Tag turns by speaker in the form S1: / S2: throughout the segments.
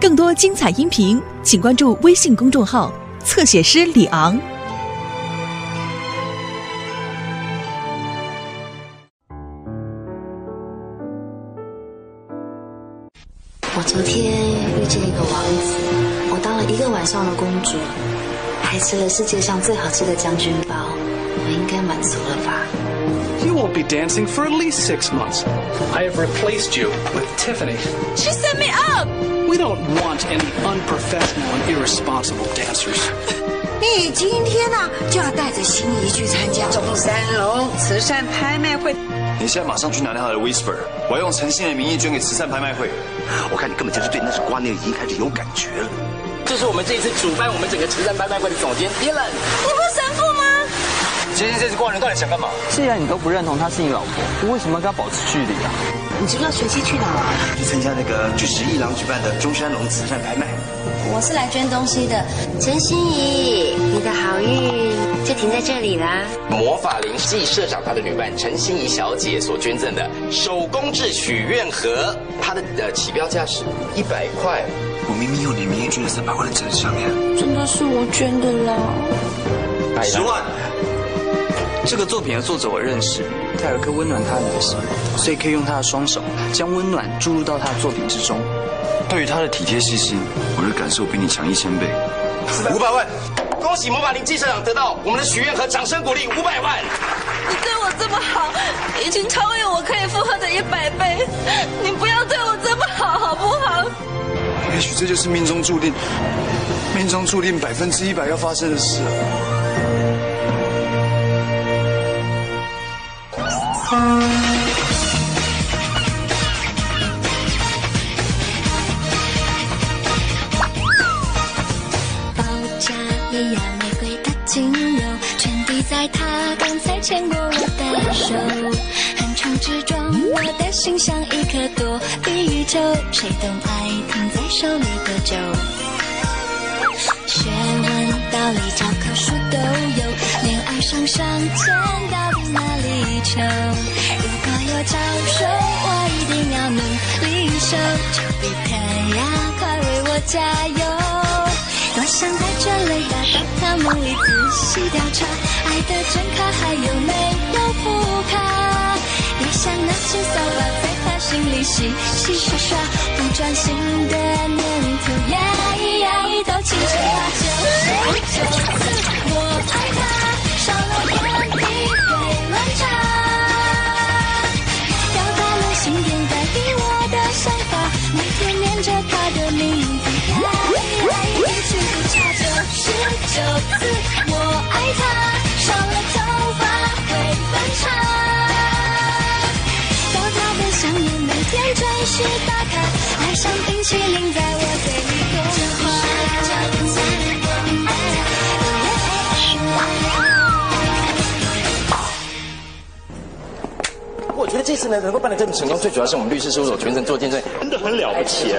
S1: 更多精彩音频，请关注微信公众号“侧写师李昂”。
S2: 我昨天遇见一个王子，我当了一个晚上的公主，还吃了世界上最好吃的将军包，我应该满足了吧
S3: ？You won't be dancing for at least six months. I have replaced you with Tiffany.
S1: She set me up.
S3: We don't want any unprofessional and irresponsible dancers.
S4: 你今天呢、就要带着心仪去参加中山龙慈善拍卖会。
S5: 你现在马上去拿掉他的 Whisper，我要用诚信的名义捐给慈善拍卖会。
S6: 我看你根本就是对那首瓜牛已经开始有感觉了。
S7: 这是我们这一次主办我们整个慈善拍卖会的总监 Dylan。
S1: 你不是神父吗？
S5: 今天这只怪人到底想干嘛？
S8: 既然你都不认同她是你老婆，为什么要跟她保持距离啊？
S2: 你知不知道学期去哪儿啊？
S6: 去参加那个巨石一郎举办的中山龙慈善拍卖。
S2: 我是来捐东西的，陈心怡，你的好运就停在这里啦。
S7: 魔法林系社长他的女伴陈心怡小姐所捐赠的手工制许愿盒，它的呃起标价是一百块。
S5: 我明明用你名义捐了三百万的真项链，
S2: 真的是我捐的啦。
S5: 十万。
S8: 这个作品的作者我认识，他有一颗温暖他人的心，所以可以用他的双手将温暖注入到他的作品之中。
S5: 对于他的体贴细心，我的感受比你强一千倍。
S7: 五百万，恭喜魔法林系社长得到我们的许愿和，掌声鼓励五百万。
S1: 你对我这么好，已经超越我可以负荷的一百倍。你不要对我这么好，好不好？
S5: 也许这就是命中注定，命中注定百分之一百要发生的事啊。
S9: 报价一样玫瑰的精油，全滴在他刚才牵过我的手，横冲直撞，我的心像一颗躲避宇宙，谁懂爱停在手里多久？学问道理教科书都，上上签到底哪里求？如果有招手，我一定要努力守，丘比特呀，快为我加油！多想带着雷达到他梦里仔细调查，爱的真卡还有没有副卡？也想拿起扫把在他心里洗洗刷刷，不专心的念头呀咿呀咿都清楚啦。九十九次我爱他，少了点体会乱查，表达了心电代替我的想法，每天念着他的名字呀咿呀咿一句不差。九十九次我爱他，少了头发会分叉。到他的想念每天准时打卡，爱上冰淇淋在我
S7: 我觉得这次呢能够办得这么成功，最主要是我们律师事务所全程做见证。
S10: 真的很了不起，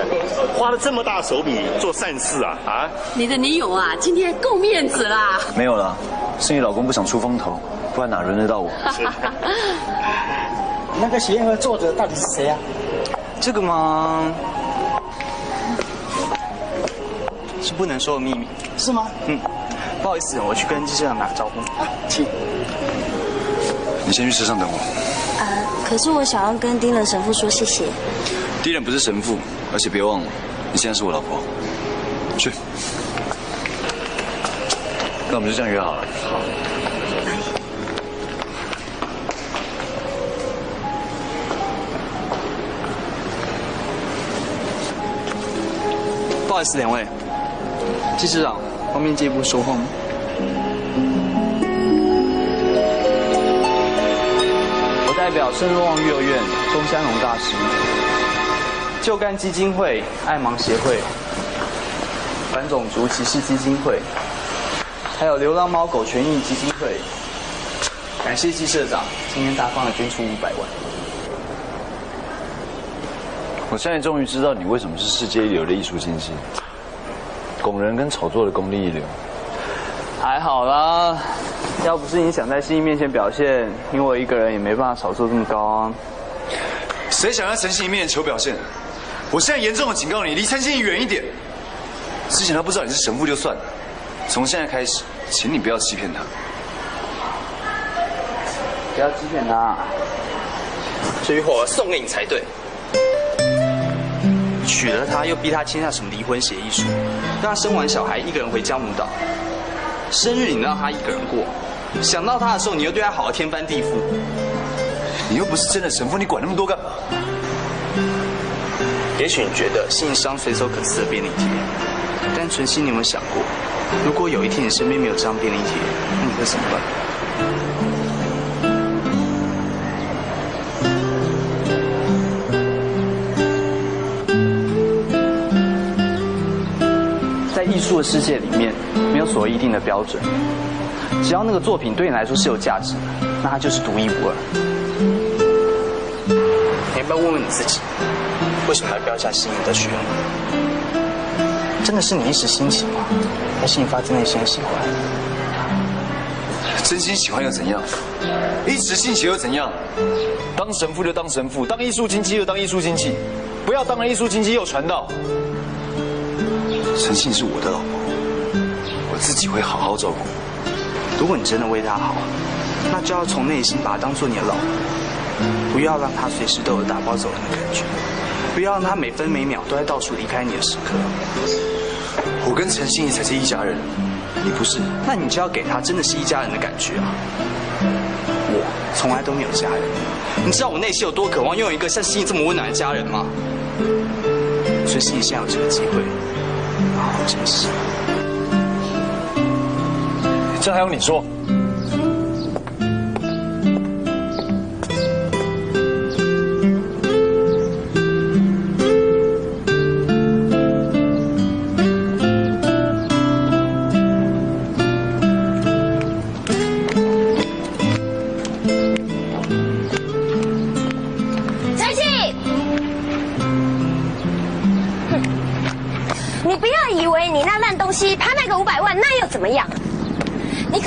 S10: 花了这么大手笔做善事啊啊！
S11: 你的女友啊，今天够面子啦！
S5: 没有了，是你老公不想出风头，不然哪轮得到我？
S8: 那个协议盒作者到底是谁啊？这个吗？是不能说的秘密。是吗？嗯，不好意思，我去跟记者长打个招呼。啊请。
S5: 你先去车上等我。
S2: 啊，可是我想要跟丁仁神父说谢谢。
S5: 丁仁不是神父，而且别忘了，你现在是我老婆。去。那我们就这样约好了。好。
S8: 不好意思，两位，季市长，方便借一步说话吗？表圣若望幼儿园中山龙大师、救干基金会、爱盲协会、反种族歧视基金会，还有流浪猫狗权益基金会，感谢季社长今天大方的捐出五百万。
S5: 我现在终于知道你为什么是世界一流的艺术经济，拱人跟炒作的功力一流。
S8: 还好啦，要不是你想在心仪面前表现，因为我一个人也没办法炒作这么高啊。
S5: 谁想在陈信一面前求表现？我现在严重的警告你，离陈心怡远一点。之前他不知道你是神父就算了，从现在开始，请你不要欺骗他。
S8: 不要欺骗他。
S7: 这鱼火送给你才对。
S8: 娶了她又逼她签下什么离婚协议书，让她生完小孩一个人回江母岛，生日你让她一个人过，想到他的时候你又对他好的天翻地覆。
S5: 你又不是真的神父，你管那么多干嘛？
S8: 也许你觉得信上随手可撕的便利贴，但纯心，你有没有想过，如果有一天你身边没有这张便利贴，那你会怎么办？在艺术的世界里面，没有所谓一定的标准，只要那个作品对你来说是有价值的，那它就是独一无二。你要不要问问你自己，为什么要标下心仪的学员？真的是你一时兴起吗？还是你发自内心的喜欢？
S5: 真心喜欢又怎样？一时兴起又怎样？当神父就当神父，当艺术经济就当艺术经济，不要当了艺术经济又传道。陈信是我的老婆，我自己会好好照顾。
S8: 如果你真的为他好，那就要从内心把他当做你的老婆，不要让他随时都有打包走人的感觉，不要让他每分每秒都在到处离开你的时刻。
S5: 我跟陈心怡才是一家人，你不是？
S8: 那你就要给他真的是一家人的感觉啊！我从来都没有家人，你知道我内心有多渴望拥有一个像心怡这么温暖的家人吗？所以心怡现在有这个机会。好好珍惜。
S5: 这还用你说？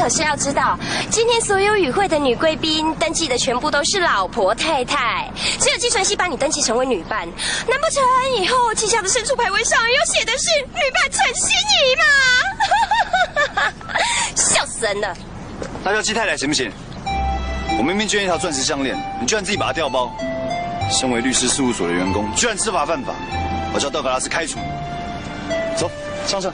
S12: 可是要知道，今天所有与会的女贵宾登记的全部都是老婆太太，只有季纯熙把你登记成为女伴。难不成以后记下的申诉牌位上又写的是女伴陈心怡吗？笑死人了！
S5: 那叫季太太行不行？我明明捐一条钻石项链，你居然自己把它调包。身为律师事务所的员工，居然知法犯法，我叫道格拉斯开除。走，上车。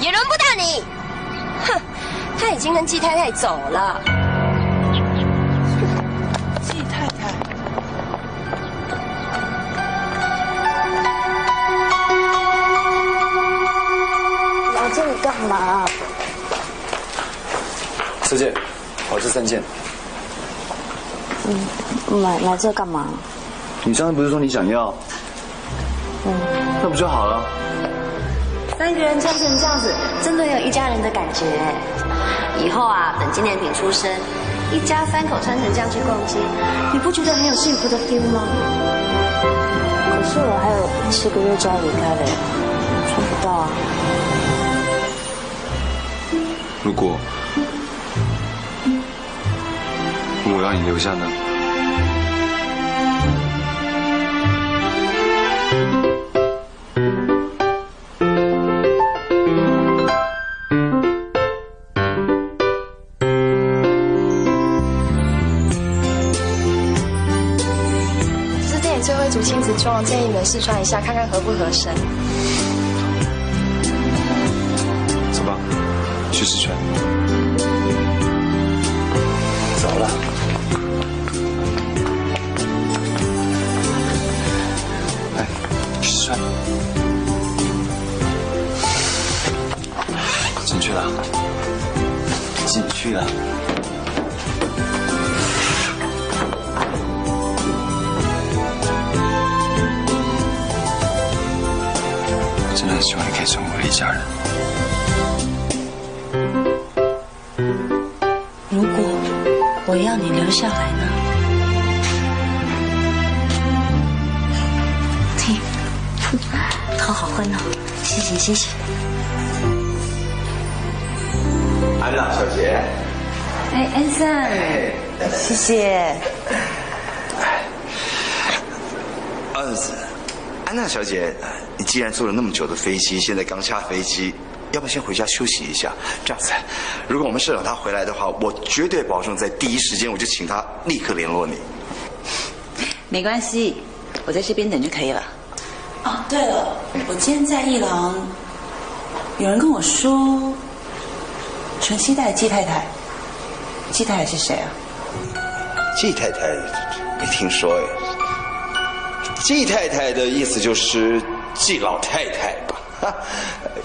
S12: 也轮不到你。哼，他已经跟季太太走了。
S13: 季太太，
S2: 来这里干嘛？
S5: 四件，好，这三件。
S2: 嗯，买买这干嘛？
S5: 你上次不是说你想要？
S2: 嗯，
S5: 那不就好了？
S2: 三个人穿成这样子，真的有一家人的感觉。以后啊，等纪念品出生，一家三口穿成这样去逛街，你不觉得很有幸福的 feel 吗？可是我还有七个月就要离开了，穿不到啊。
S5: 如果我要你留下呢？
S14: 我，建议你们试穿一下，看看合不合身。
S5: 走吧，去试穿。
S6: 姐，你既然坐了那么久的飞机，现在刚下飞机，要不要先回家休息一下？这样子，如果我们社长他回来的话，我绝对保证在第一时间我就请他立刻联络你。
S4: 没关系，我在这边等就可以了。哦，对了，我今天在一郎，有人跟我说，纯熙带季太太，季太太是谁啊？
S6: 季太太没听说哎。季太太的意思就是季老太太吧？哈，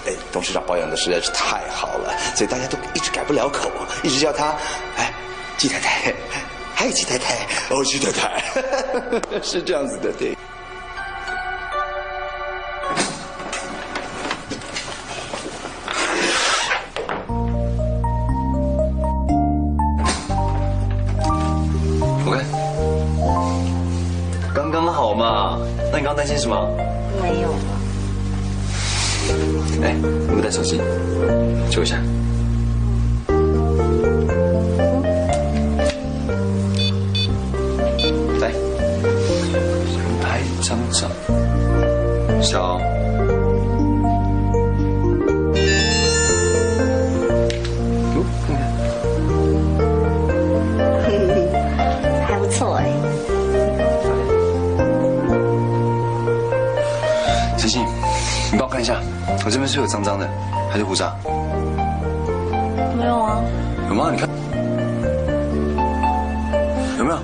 S6: 哎，董事长保养的实在是太好了，所以大家都一直改不了口，一直叫她哎季太太，还有季太太，哦季太太，是这样子的，对。
S2: 还
S5: 是胡渣？
S2: 没有啊。
S5: 有吗？你看，有没有？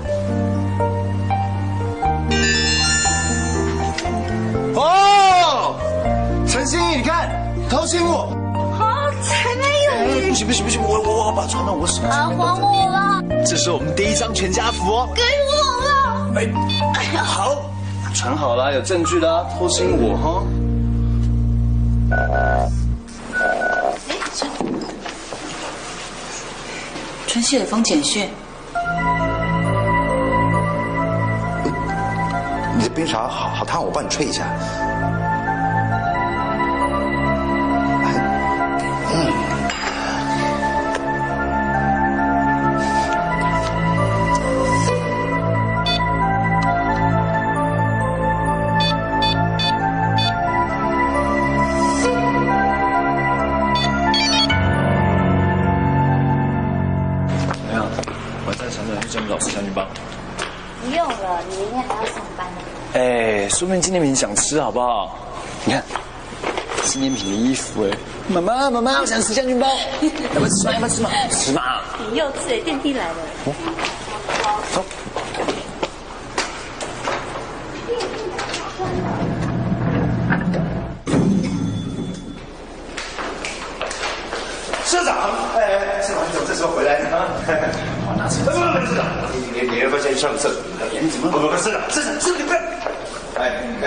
S5: 哦，晨曦，你看，偷亲我。
S2: 好，才没有。
S5: 不行不行不行，我我我把传到我手上。
S2: 啊，还我了！
S5: 这是我们第一张全家福哦。
S2: 给我了！
S5: 哎，哎呀，好，传好了，有证据的啊，偷亲我哈。
S4: 春熙的封简讯，
S6: 你的冰茶好好烫，我帮你吹一下。
S5: 哎，说明纪念品想吃好不好？你看，纪念品的衣服哎，妈妈妈妈，我想吃将军包，要不要吃嘛？要不要吃嘛？吃嘛！
S2: 你幼稚哎，电梯来了。
S5: 走。
S6: 社长，哎，社长你怎么这时候回来呢？我，拿起。不不不，社长，你你你要不要先去上个厕所？你怎么？不不不，社长，社长，社长你不要。哎，你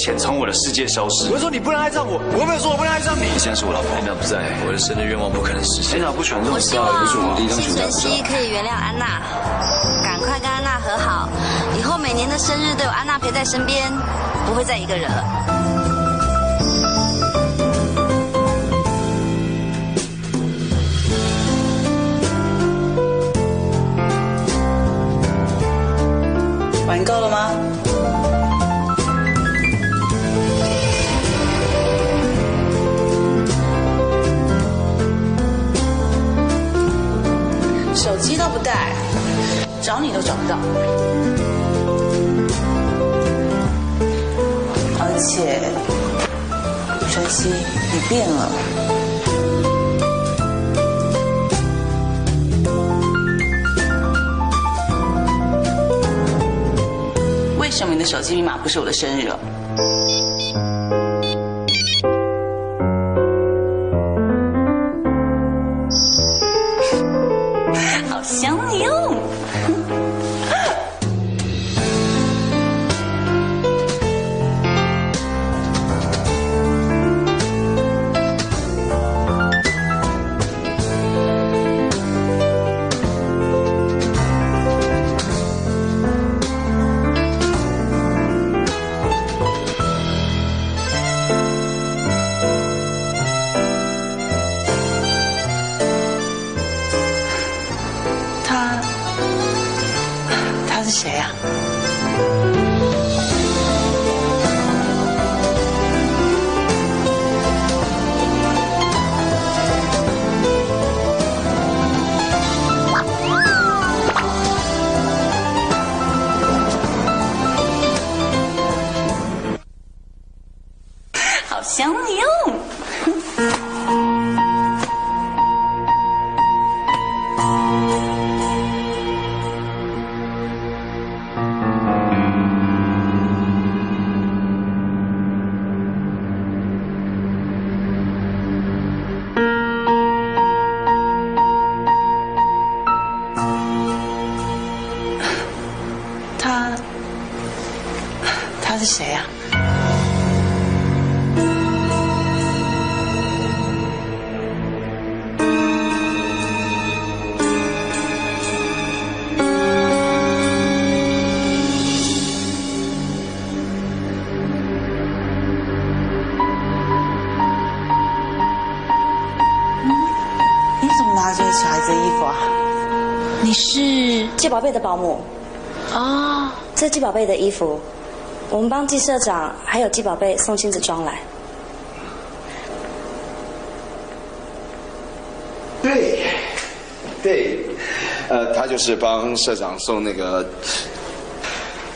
S5: 钱从我的世界消失。
S6: 我说你不能爱上我，我没有说我不能爱上你。
S5: 你现在是我老婆，安娜不在，我的生日愿望不可能实现。安娜不喜欢这种
S2: 我希望
S5: 不是我们第一张选择
S2: 新晨。曦可以原谅安娜，赶快跟安娜和好，以后每年的生日都有安娜陪在身边，不会再一个人了。
S9: 手机密码不是我的生日。了
S2: 宝贝的保姆。啊、哦，是季宝贝的衣服，我们帮季社长还有季宝贝送亲子装来。
S6: 对，对，呃，他就是帮社长送那个。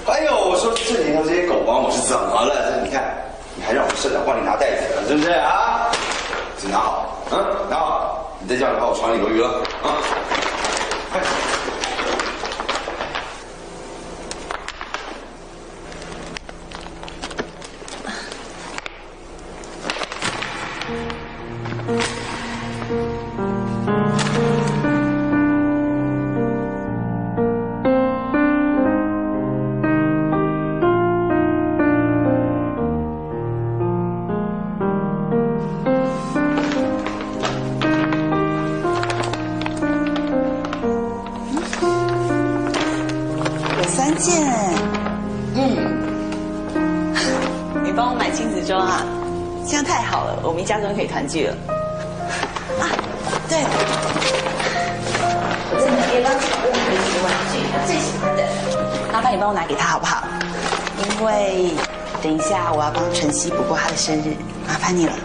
S6: 哎呦，我说这里头这些狗保姆是怎么了？你看，你还让我们社长帮你拿袋子了，是不是啊？拿好，嗯，拿好，你再叫你把我床里留余了，啊、
S9: 嗯。烦你了。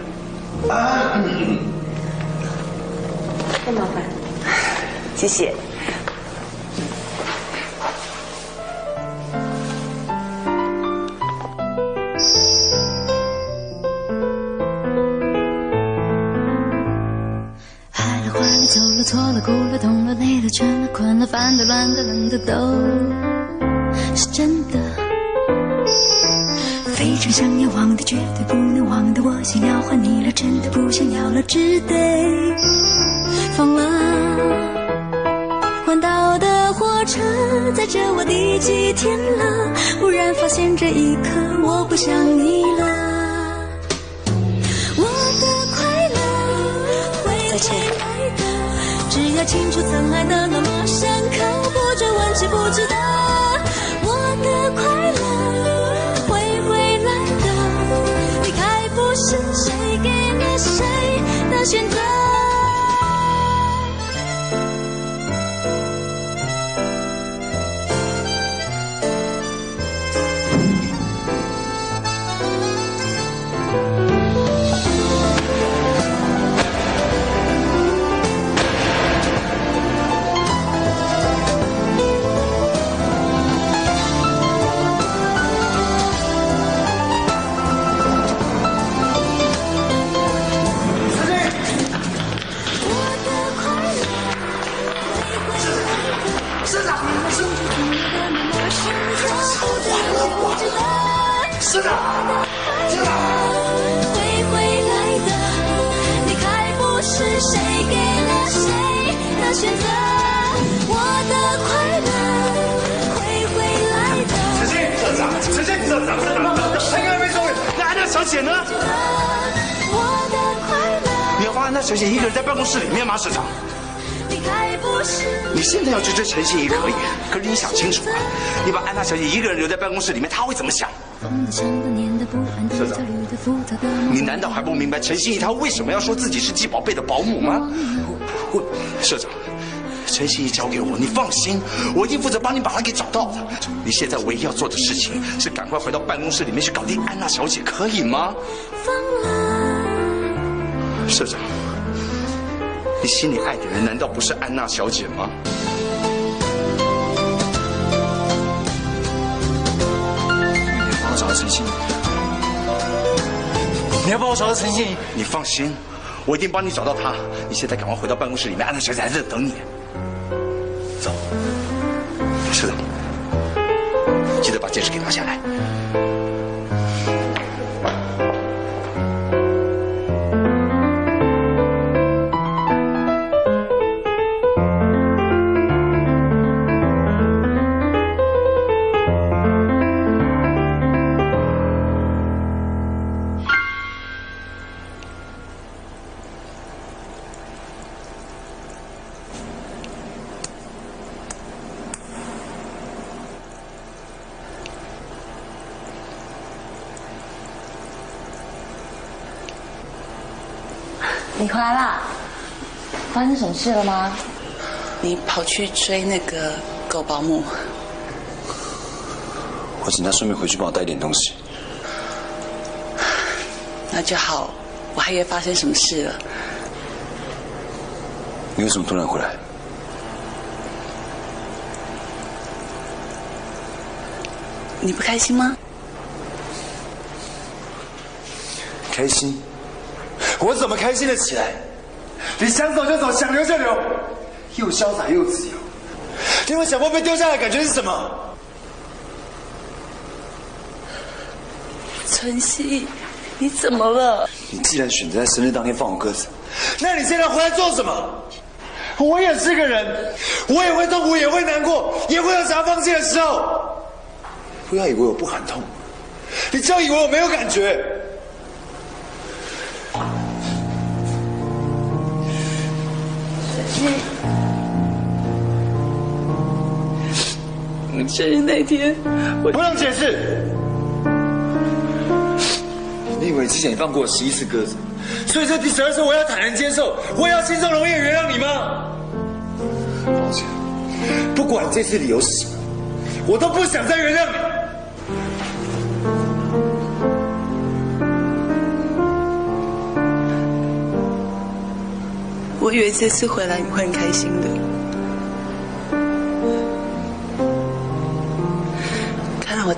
S6: 公室里面，他会怎么想？社长，你难道还不明白陈心怡她为什么要说自己是季宝贝的保姆吗？我，我社长，陈心怡交给我，你放心，我一定负责帮你把她给找到的。你现在唯一要做的事情是赶快回到办公室里面去搞定安娜小姐，可以吗？社长，你心里爱的人难道不是安娜小姐吗？
S5: 我找到陈信，你
S6: 放心，我一定帮你找到她。你现在赶快回到办公室里面，安娜小姐还在等你。走，社长，记得把戒指给拿下来。
S14: 你回来啦？发生什么事了吗？
S1: 你跑去追那个狗保姆，
S5: 我请他顺便回去帮我带点东西。
S1: 那就好。我还以为发生什么事了。
S5: 你为什么突然回来？
S1: 你不开心吗？
S5: 开心？我怎么开心的起来？你想走就走，想留就留，又潇洒又自由。你有想过被丢下来的感觉是什么？
S1: 晨曦，你怎么了？
S5: 你既然选择在生日当天放我鸽子，那你现在回来做什么？我也是个人，我也会痛苦，也会难过，也会有想要放弃的时候。不要以为我不喊痛，你就以为我没有感觉。
S1: 生日那天，我
S5: 不用解释。你以为之前你放过我十一次鸽子，所以这第十二次我要坦然接受，我也要轻松容易地原谅你吗？抱歉，不管这次理由是什么，我都不想再原谅你。
S1: 我以为这次回来你会很开心的。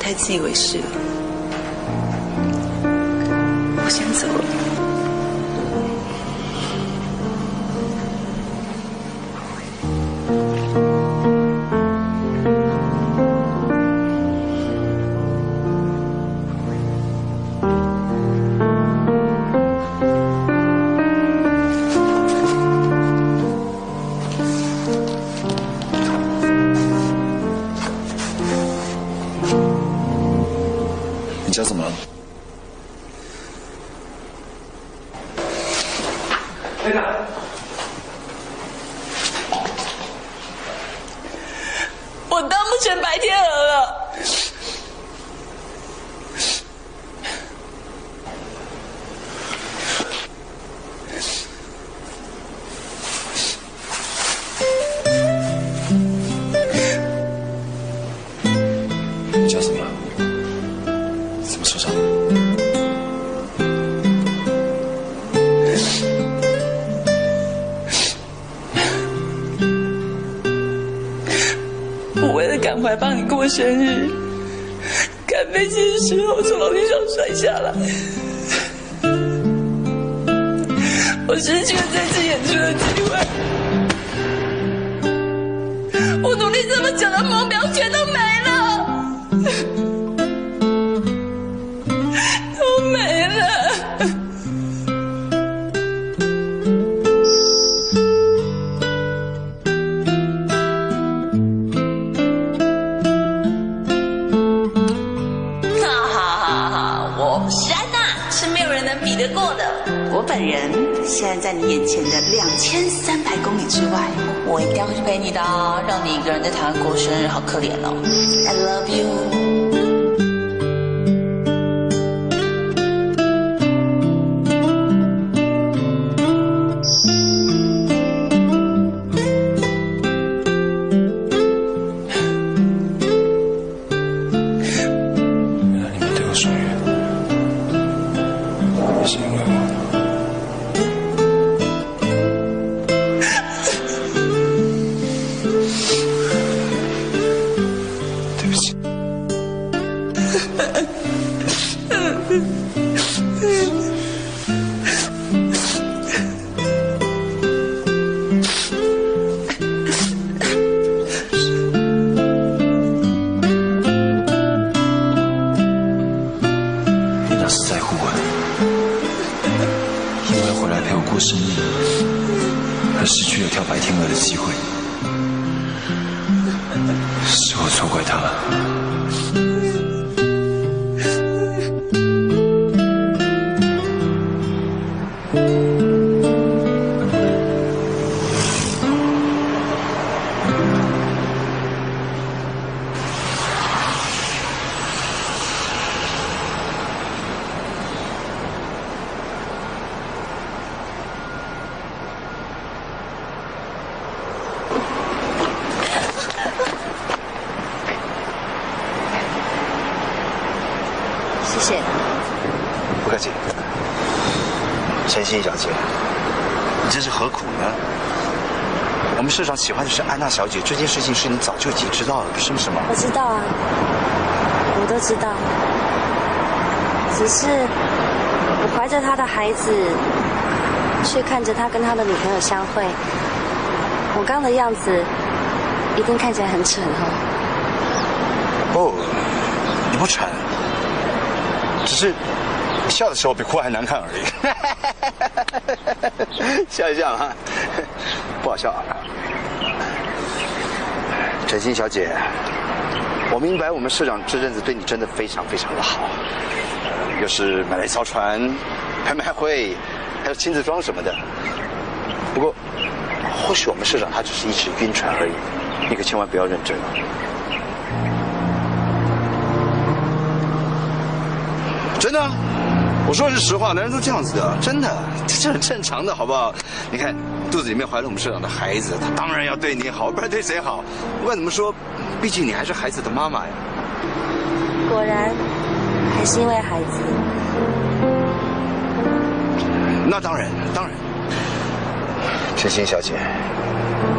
S1: 太自以为是了。我先走了。
S5: 你家怎么了？
S15: 队长，
S1: 我当不成白天鹅过生日，
S5: 而失去了跳白天鹅的机会，是我错怪他了。
S6: 是安娜小姐，这件事情是你早就已经知道了，是不是吗？
S2: 我知道啊，我都知道。只是我怀着他的孩子，却看着他跟他的女朋友相会，我刚的样子一定看起来很蠢哦。
S6: 哦，你不蠢，只是笑的时候比哭还难看而已。笑一笑啊，不好笑啊。陈欣小姐，我明白我们社长这阵子对你真的非常非常的好，又是买了一艘船、拍卖会，还有亲子装什么的。不过，或许我们社长他只是一时晕船而已，你可千万不要认真啊。真的，我说的是实话，男人都这样子的，真的，这很正常的，好不好？你看肚子里面怀了我们社长的孩子，他当然要对你好，不然对谁好？不管怎么说，毕竟你还是孩子的妈妈呀。
S2: 果然，还是因为孩子。
S6: 那当然，当然。陈欣小姐，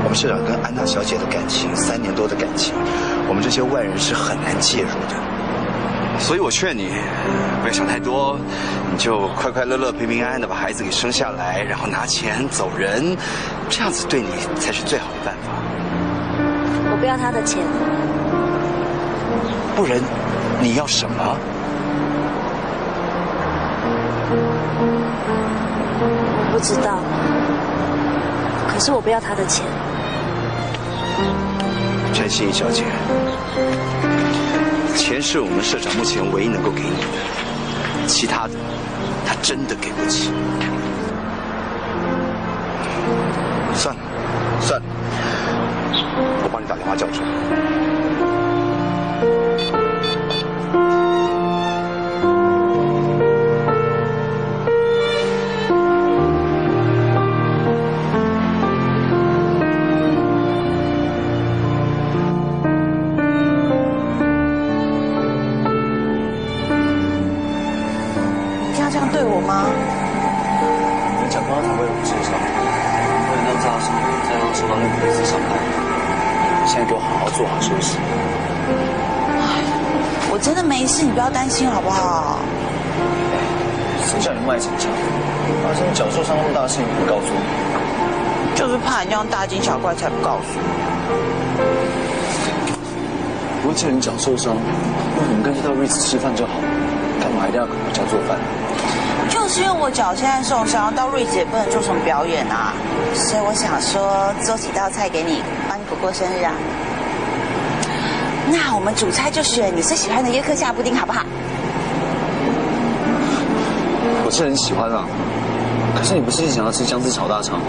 S6: 我们社长跟安娜小姐的感情，三年多的感情，我们这些外人是很难介入的。所以我劝你，不要想太多，你就快快乐乐、平平安安的把孩子给生下来，然后拿钱走人，这样子对你才是最好的办法。
S2: 我不要他的钱，
S6: 不然你要什么？
S2: 我不知道。可是我不要他的钱。
S6: 陈欣怡小姐，钱是我们社长目前唯一能够给你的，其他的他真的给不起。算了，算了，我帮你打电话叫车。
S4: 心好不好？
S8: 谁叫你卖逞强？发生脚受伤那么大的事情不告诉我？
S4: 就是怕你这样大惊小怪才不告诉你。
S8: 不过既然脚受伤，那你们干脆到瑞斯吃饭就好了，干嘛一定要回家做饭？
S4: 就是因为我脚现在受伤，到瑞子也不能做什么表演啊，所以我想说做几道菜给你，帮你过过生日啊。那我们主菜就选你最喜欢的约克夏布丁，好不好？
S8: 我是很喜欢啊，可是你不是一直想要吃姜汁炒大肠？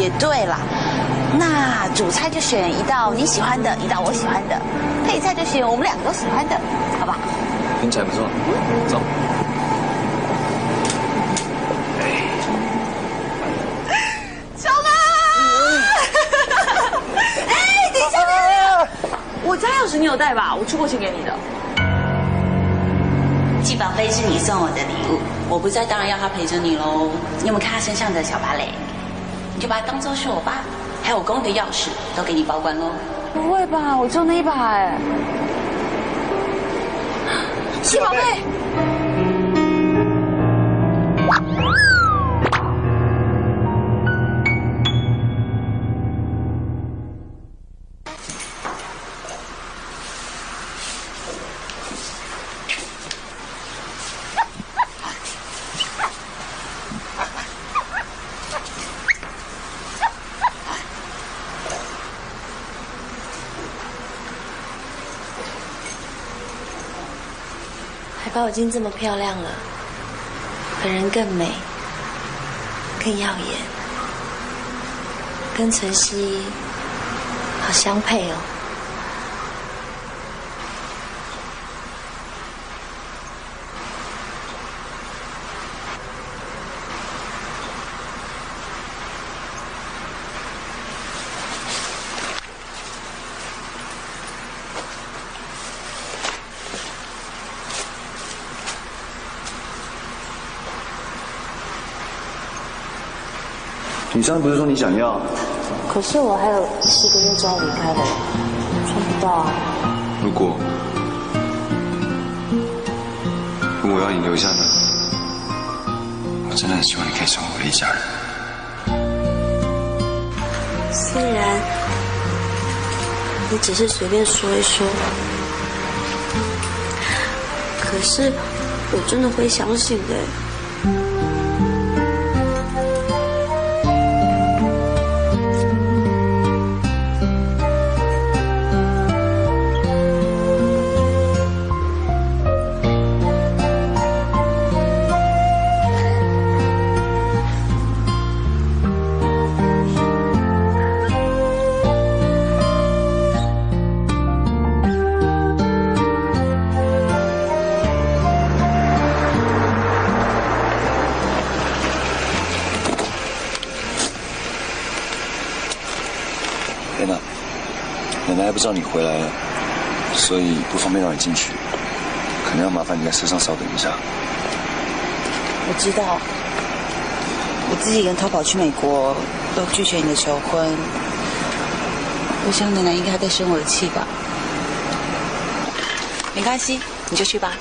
S4: 也对啦，那主菜就选一道你喜欢的，一道我喜欢的，配菜就选我们两个都喜欢的，好吧？
S8: 听起来不错，走。
S4: 小马！哎，等一下，等一下，
S11: 我家钥匙你有带吧？我出过去给你的。
S4: 季宝贝是你送我的礼物，我不在，当然要他陪着你喽。你有没有看他身上的小芭蕾？你就把它当做是我爸，还有我公寓的钥匙，都给你保管喽。
S11: 不会吧？我就那一把哎。季宝贝。
S2: 我已经这么漂亮了，本人更美，更耀眼，跟晨曦好相配哦。
S8: 你上次不是说你想要？
S2: 可是我还有四个月就要离开了，穿不到啊。
S5: 如果如果我要你留下呢？我真的很希望你可以成为我的一家人。
S2: 虽然你只是随便说一说，可是我真的会相信的。
S5: 知道你回来了，所以不方便让你进去，可能要麻烦你在车上稍等一下。
S4: 我知道，我自己一个人逃跑去美国，都拒绝你的求婚。我想奶奶应该还在生我的气吧。没关系，你就去吧。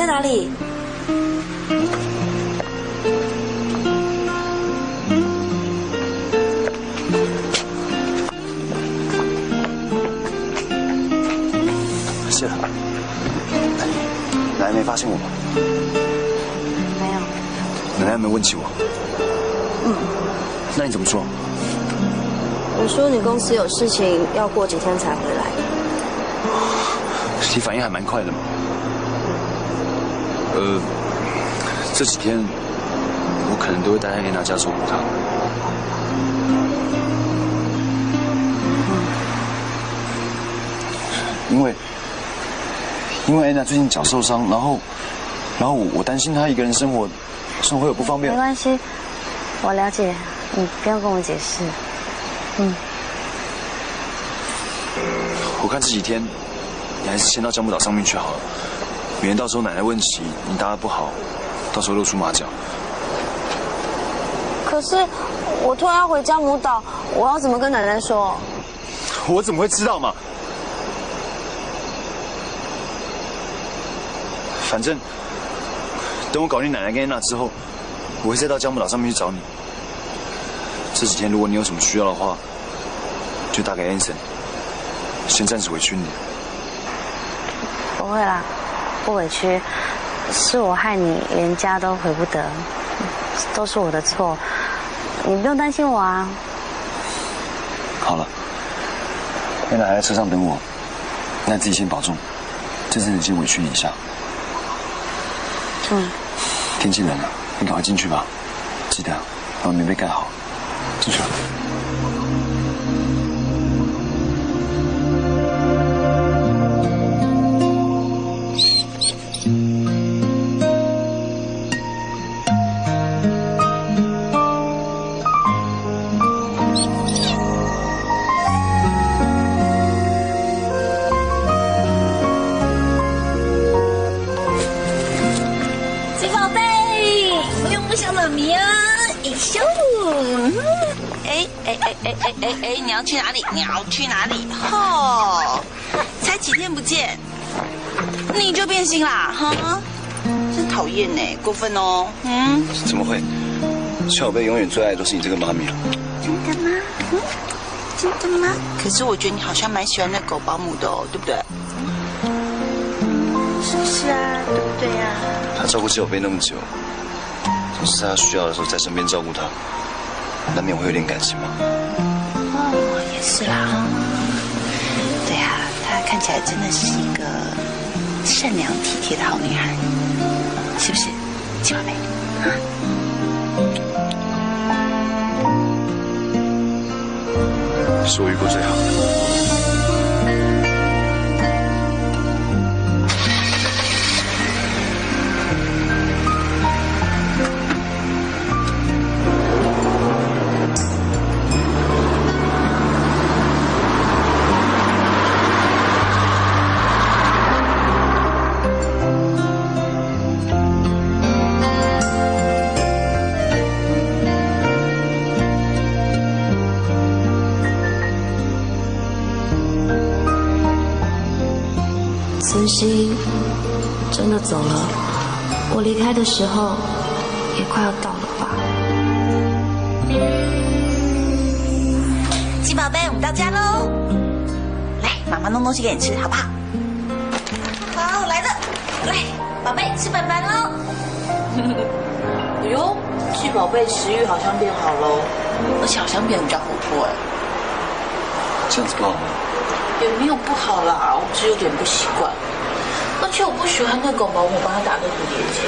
S2: 在哪里？
S5: 是了。奶奶没发现我吗？
S2: 没有。
S5: 奶奶有没有问起我？
S2: 嗯，
S5: 那你怎么说？
S2: 我说你公司有事情，要过几天才回来。
S5: 你反应还蛮快的嘛。呃，这几天我可能都会待在安娜家照顾她。因为因为安娜最近脚受伤，然后然后我我担心她一个人生活生活会有不方便
S2: 没。关系，我了解，你不用跟我解释。嗯，
S5: 我看这几天你还是先到江木岛上面去好了，免得到时候奶奶问起你答的不好，到时候露出马脚。
S2: 可是我突然要回江母岛，我要怎么跟奶奶说？
S5: 我怎么会知道嘛？反正等我搞定奶奶跟安娜之后，我会再到江母岛上面去找你。这几天如果你有什么需要的话，就打给 Anson，先暂时委屈你。
S2: 不会啦，不委屈，是我害你连家都回不得，都是我的错，你不用担心我啊。
S5: 好了，安娜还在车上等我，那你自己先保重，这阵子先委屈你一下。
S2: 嗯，
S5: 天气冷了，你赶快进去吧，记得把棉被盖好，进去吧。
S4: 要去哪里？你要去哪里？吼，才几天不见，你就变心啦？哈，真讨厌呢，过分哦。嗯，
S5: 怎么会？小贝永远最爱的都是你这个妈咪了！
S4: 真的吗？嗯，真的吗？可是我觉得你好像蛮喜欢那狗保姆的哦，对不对？是不是啊？对不对呀、
S5: 他照顾小贝那么久，总是在他需要的时候在身边照顾他，难免会有点感情嘛。
S4: 是啦。对啊，她看起来真的是一个善良体贴的好女孩，是不是，金宝贝？啊？
S5: 是我遇过最好的。
S2: 慈禧真的走了，我离开的时候也快要到了吧？
S4: 金宝贝，我们到家喽！来，妈妈弄东西给你吃，好不好？好，来了，来，宝贝吃板板喽。哎呦，季宝贝食欲好像变好喽，而且好像变得比较活泼哎。
S5: 这样子不好吗？
S4: 也没有不好啦，我只有点不习惯，而且我不喜欢那狗保姆帮他打个蝴蝶结。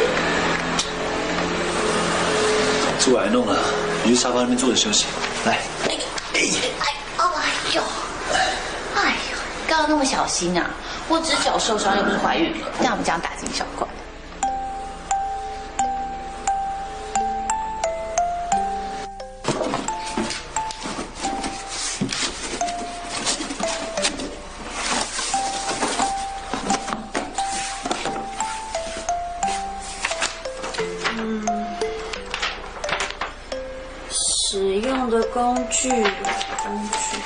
S5: 这我来弄了，你去沙发那边坐着休息。来，
S4: 哎呦，哎呦，刚刚那么小心啊！我只脚受伤，又不是怀孕了，干嘛这样大惊小怪？
S2: 使用的工具，工具。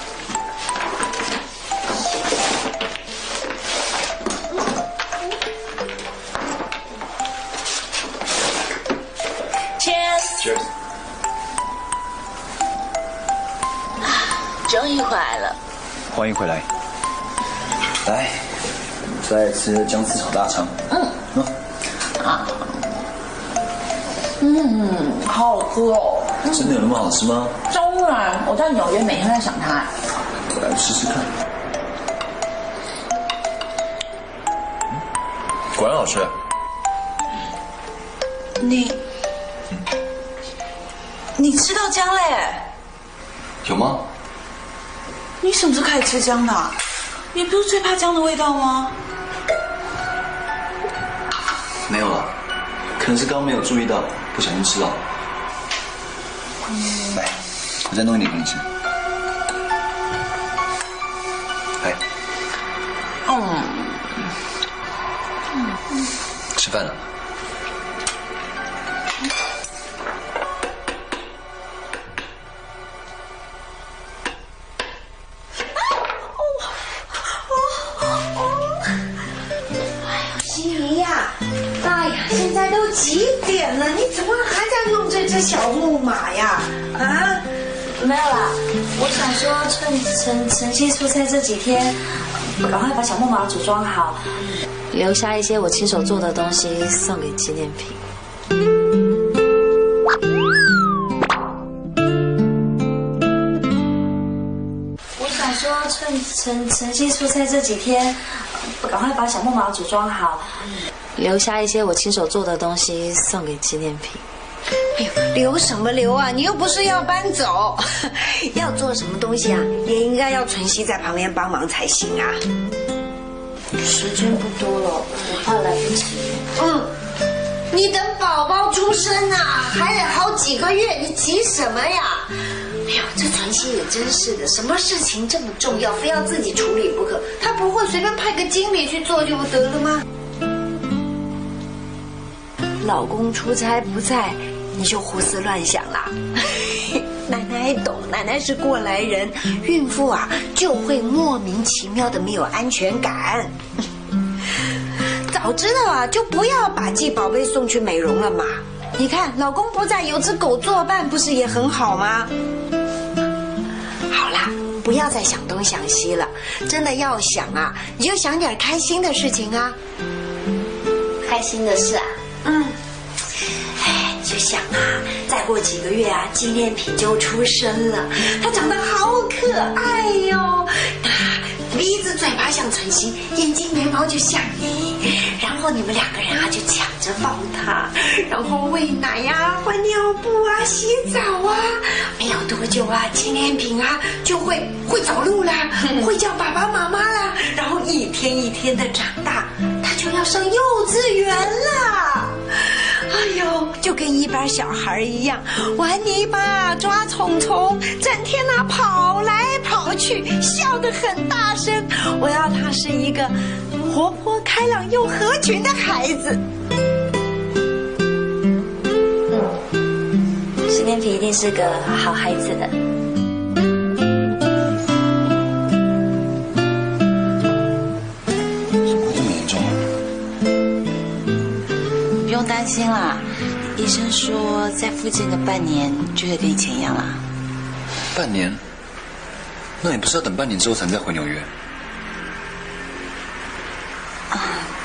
S4: 终于回来了。
S5: 欢迎回来。来，再来吃姜丝炒大肠。
S4: 嗯
S5: 嗯，
S4: 啊，嗯，好好吃哦。
S5: 真的有那么好吃吗？
S4: 当然，我在纽约每天在想它。
S5: 我来试试看。果然好吃。
S4: 你，你吃到姜嘞？
S5: 有吗？
S4: 你什么时候开始吃姜的？你不是最怕姜的味道吗？
S5: 没有了，可能是刚刚没有注意到，不小心吃到。再弄一点
S16: 东西。这
S2: 几天，赶快把小木马组装好，留下一些我亲手做的东西送给纪念品。我想说趁晨晨曦出差这几天，赶快把小木马组装好，留下一些我亲手做的东西送给纪念品。
S16: 留什么留啊？你又不是要搬走，要做什么东西啊？也应该要纯熙在旁边帮忙才行啊。
S2: 时间不多了，我怕来不及。
S16: 嗯，你等宝宝出生啊，还得好几个月，你急什么呀？哎呦，这纯熙也真是的，什么事情这么重要，非要自己处理不可？他不会随便派个经理去做就得了吗？老公出差不在，你就胡思乱想啦。奶奶懂，奶奶是过来人，孕妇啊就会莫名其妙的没有安全感。早知道啊，就不要把季宝贝送去美容了嘛。你看，老公不在，有只狗作伴，不是也很好吗？好啦，不要再想东想西了，真的要想啊，你就想点开心的事情啊。
S2: 开心的事啊，
S16: 嗯，想啊，再过几个月啊，纪念品就出生了，它长得好可爱哟、啊鼻子、嘴巴像晨曦，眼睛、眉毛就像你，然后你们两个人啊就抢着抱它，然后喂奶呀、换尿布啊、洗澡啊，没有多久啊，纪念品啊就会会走路啦，会叫爸爸妈妈啦，然后一天一天的长大，它就要上幼稚园啦。哎呦，就跟一般小孩一样，玩泥巴、抓虫虫，整天啊跑来跑去，笑得很大声。我要他是一个活泼开朗又合群的孩子。
S2: 嗯，石天皮一定是个好孩子的。
S4: 用担心啦，医生说在附近的半年就会跟以前一样啦。
S5: 半年？那你不是要等半年之后才能再回纽约？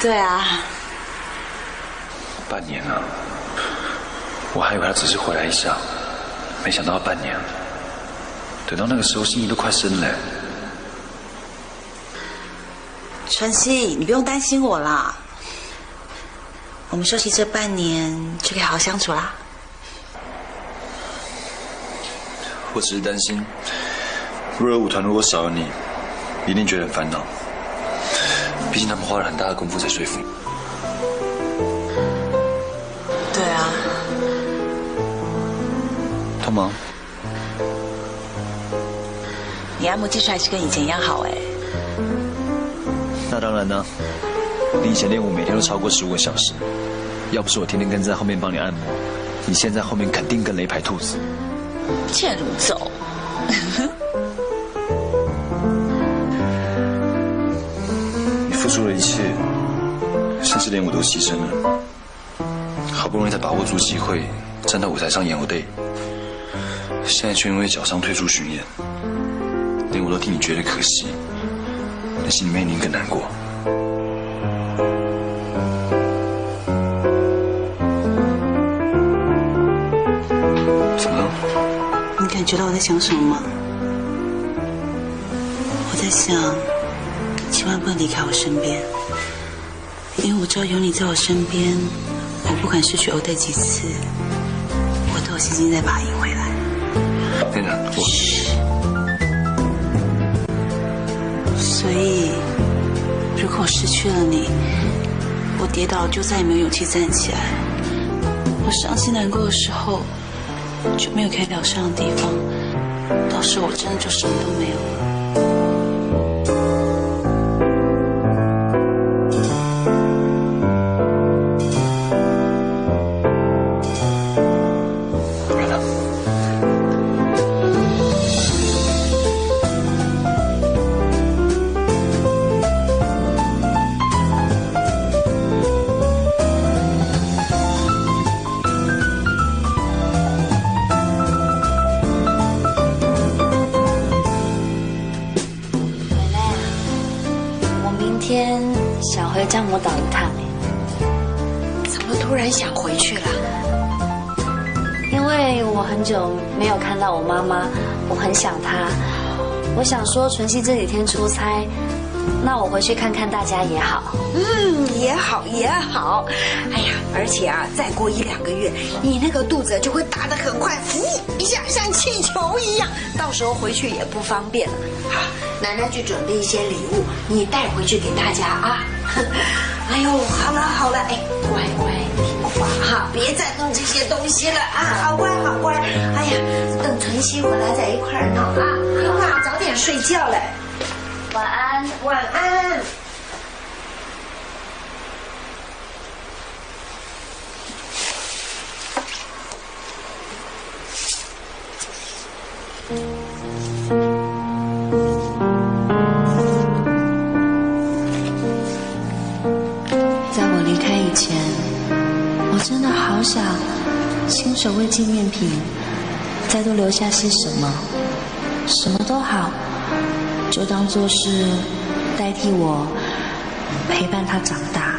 S4: 对啊，
S5: 半年啊！我还以为他只是回来一下，没想到要半年。等到那个时候，心怡都快生了。
S4: 晨曦，你不用担心我啦。我们休息这半年就可以好好相处啦。
S5: 我只是担心，若尔舞团如果少了你，一定觉得很烦恼。毕竟他们花了很大的功夫在说服你。
S4: 对啊，
S5: 痛吗？
S4: 你按摩技术还是跟以前一样好哎。
S5: 那当然呢。你以前练舞每天都超过十五个小时，要不是我天天跟在后面帮你按摩，你现在后面肯定跟了一排兔子。
S4: 欠如走。
S5: 你付出了一切，甚至连我都牺牲了。好不容易才把握住机会，站到舞台上演我 day，现在却因为脚伤退出巡演，连我都替你觉得可惜，那心里面一定更难过。
S4: 你感觉到我在想什么吗？我在想，千万不能离开我身边，因为我知道有你在我身边，我不管失去欧黛几次，我都有信心再把他赢回来。
S5: 店长，我
S4: 所以，如果我失去了你，我跌倒就再也没有勇气站起来。我伤心难过的时候，就没有可以疗伤的地方。到时候我真的就什么都没有了。
S16: 突然想回去了？
S2: 因为我很久没有看到我妈妈，我很想她。我想说，纯熙这几天出差，那我回去看看大家也好。
S16: 嗯，也好也好。哎呀，而且啊，再过一两个月，你那个肚子就会大得很快，一下像气球一样，到时候回去也不方便了。好，奶奶去准备一些礼物，你带回去给大家啊。哎呦，好了好了，哎，乖乖听话哈，别再弄这些东西了啊，好乖好乖。哎呀，等晨曦回来在一块儿闹啊，听话，早点睡觉嘞。
S2: 晚安，
S16: 晚安。
S2: 我想亲手为纪念品再多留下些什么，什么都好，就当做是代替我陪伴他长大。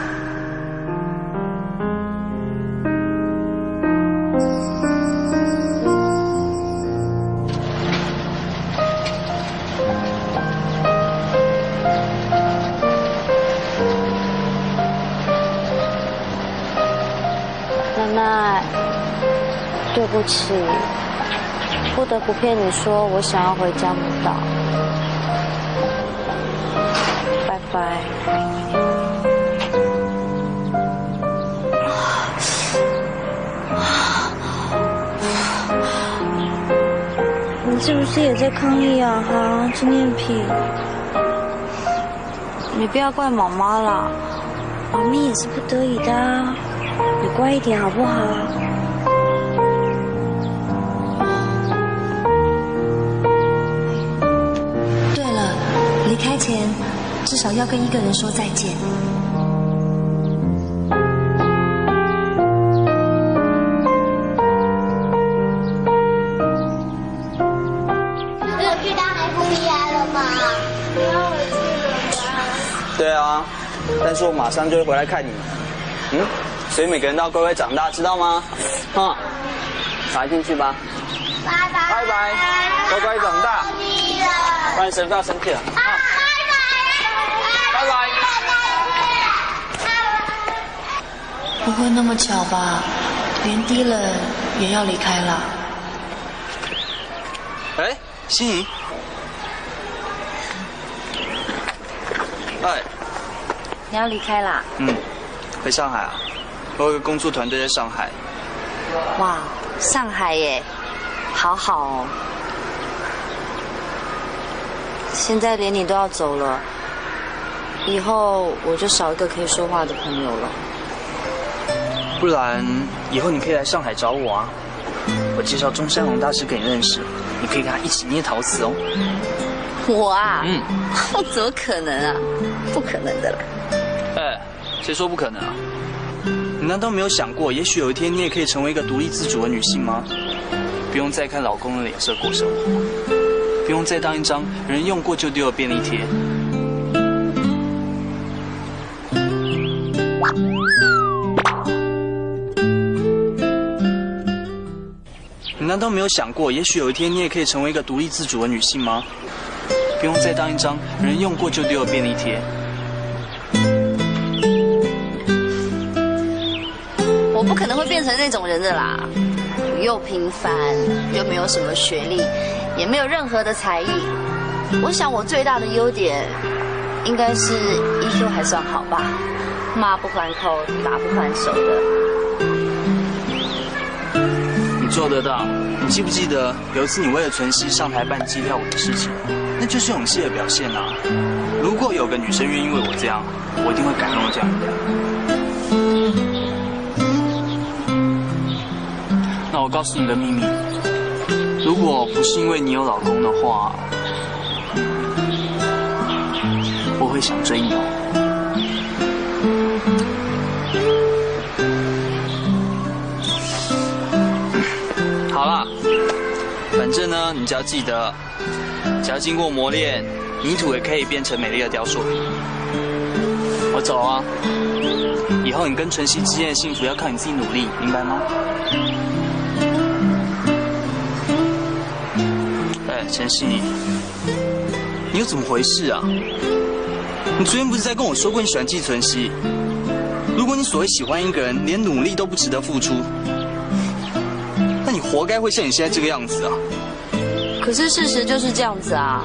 S2: 对不起，不得不骗你说我想要回家母岛。拜拜。你是不是也在抗议啊？哈，纪念品。你不要怪妈妈啦，妈咪也是不得已的。你乖一点好不好？少要跟一个人说再见。
S17: 你有去当 FBI 了吗？不要回去了吧。
S8: 对啊，但是我马上就会回来看你们。嗯，所以每个人都要乖乖长大，知道吗？啊，爬进去吧。
S17: 拜拜。
S8: 拜拜，乖乖长大，
S17: 你了。
S8: 不然谁不要生气了。
S17: 啊，拜拜。
S8: 拜拜。
S2: 不会那么巧吧？连低冷也要离开了。
S8: 哎，心怡。哎，
S2: 你要离开啦？
S8: 嗯，回上海啊？我有个工作团队在上海。
S2: 哇，上海耶，好好哦。现在连你都要走了，以后我就少一个可以说话的朋友了。
S8: 不然以后你可以来上海找我啊，我介绍中山龙大师给你认识，你可以跟他一起捏陶瓷哦。
S2: 我啊，
S8: 嗯，我
S2: 怎么可能啊？不可能的啦。
S8: 哎，谁说不可能啊？你难道没有想过，也许有一天你也可以成为一个独立自主的女性吗？不用再看老公的脸色过生活，不用再当一张人用过就丢的便利贴。难道没有想过，也许有一天你也可以成为一个独立自主的女性吗？不用再当一张人用过就丢的便利贴。
S2: 我不可能会变成那种人的啦。又平凡，又没有什么学历，也没有任何的才艺。我想我最大的优点，应该是 EQ 还算好吧，骂不还口，打不还手的。
S8: 做得到。你记不记得有一次你为了纯熙上台扮鸡跳舞的事情？那就是勇气的表现啊！如果有个女生愿意为我这样，我一定会感动这样的。那我告诉你个秘密，如果不是因为你有老公的话，我会想追你哦。正呢，你只要记得，只要经过磨练，泥土也可以变成美丽的雕塑。我走啊，以后你跟晨曦之间的幸福要靠你自己努力，明白吗？哎，晨曦，你又怎么回事啊？你昨天不是在跟我说过你喜欢季晨曦？如果你所谓喜欢一个人，连努力都不值得付出。那你活该会像你现在这个样子啊！
S2: 可是事实就是这样子啊！